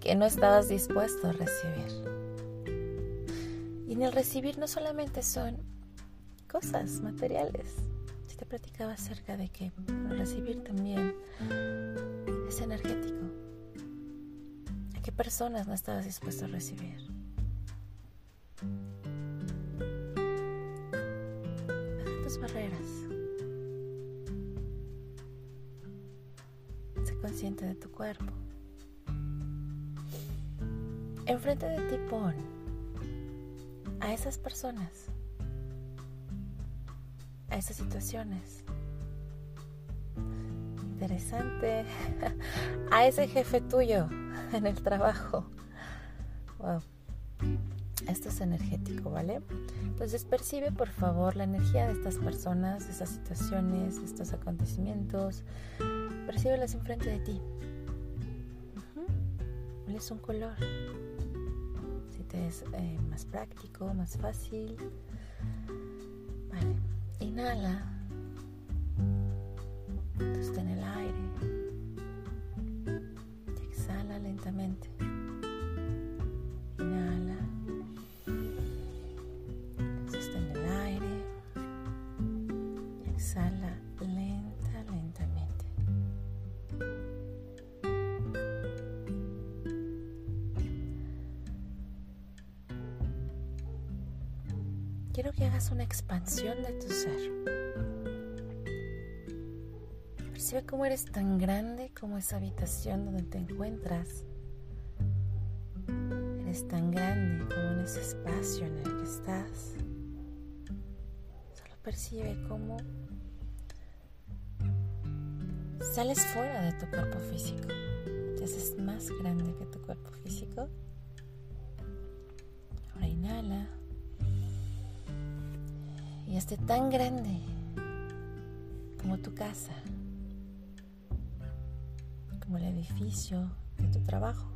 que no estabas dispuesto a recibir. Y en el recibir no solamente son cosas materiales. Si te platicaba acerca de que el recibir también es energético. ¿A qué personas no estabas dispuesto a recibir? Baja tus barreras. Sé consciente de tu cuerpo. Enfrente de ti pon a esas personas, a esas situaciones. Interesante. A ese jefe tuyo en el trabajo. Wow. Esto es energético, ¿vale? Entonces percibe por favor la energía de estas personas, de estas situaciones, de estos acontecimientos. Percíbelas enfrente de ti. ¿Cuál es un color? Es eh, más práctico, más fácil. Vale, inhala. Sostén el aire. exhala lentamente. Quiero que hagas una expansión de tu ser. Percibe cómo eres tan grande como esa habitación donde te encuentras. Eres tan grande como en ese espacio en el que estás. Solo percibe cómo sales fuera de tu cuerpo físico. Te haces más grande que tu cuerpo físico. Ahora inhala esté tan grande como tu casa, como el edificio de tu trabajo.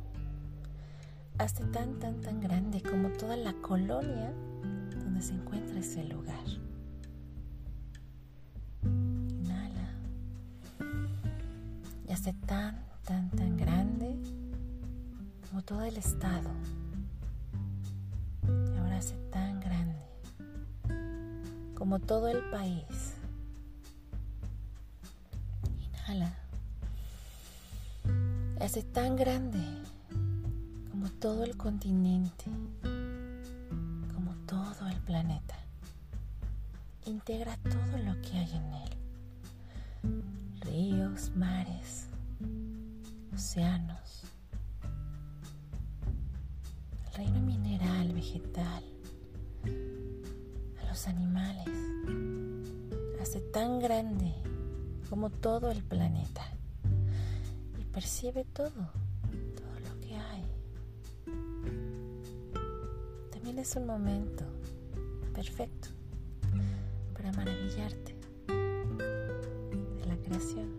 Hazte tan, tan, tan grande como toda la colonia donde se encuentra ese lugar. Inhala. Y hazte tan, tan, tan grande como todo el estado. Y ahora hazte tan como todo el país. Inhala. Hace tan grande como todo el continente, como todo el planeta. Integra todo lo que hay en él. Ríos, mares, océanos, el reino mineral, vegetal, los animales. Hace tan grande como todo el planeta. Y percibe todo, todo lo que hay. También es un momento perfecto para maravillarte de la creación.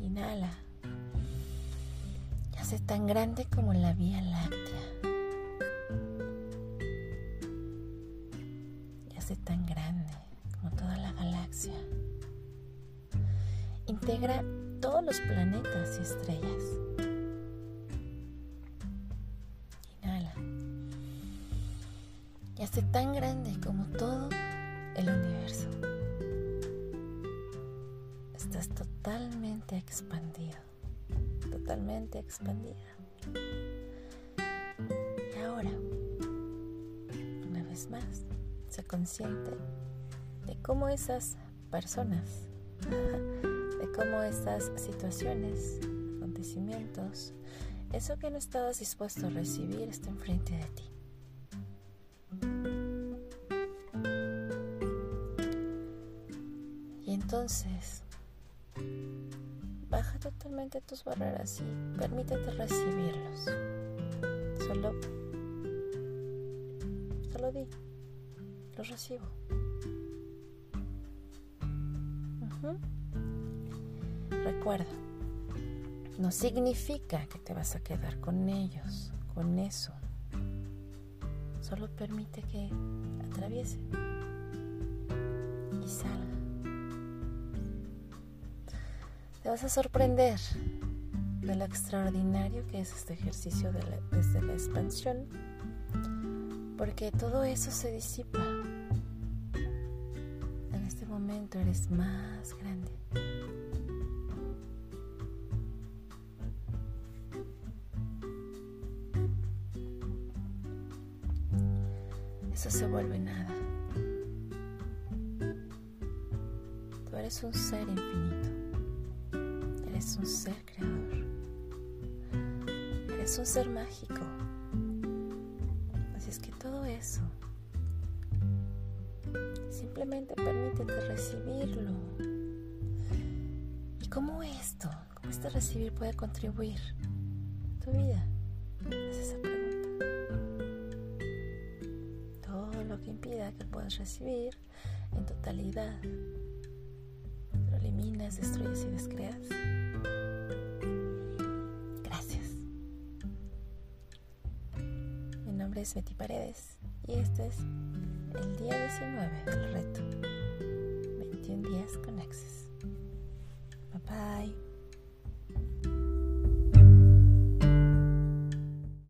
Inhala. Y hace tan grande como la Vía Láctea. Tan grande como toda la galaxia. Integra todos los planetas y estrellas. Inhala. Y hace tan grande como todo el universo. Estás totalmente expandido, totalmente expandida. Y ahora, una vez más, Sé consciente de cómo esas personas, de cómo esas situaciones, acontecimientos, eso que no estabas dispuesto a recibir está enfrente de ti. Y entonces, baja totalmente tus barreras y permítete recibirlos. Solo, solo di recibo. Recuerda, no significa que te vas a quedar con ellos, con eso. Solo permite que atraviese y salga. Te vas a sorprender de lo extraordinario que es este ejercicio desde la expansión, porque todo eso se disipa. Momento eres más grande. Eso se vuelve nada. Tú eres un ser infinito. Eres un ser creador. Eres un ser mágico. Simplemente permítete recibirlo. ¿Y cómo esto, cómo este recibir puede contribuir a tu vida? Haz esa pregunta. Todo lo que impida que puedas recibir en totalidad, lo eliminas, destruyes y descreas. nombre es Betty Paredes y este es el día 19 del reto 21 días con Access. Bye bye.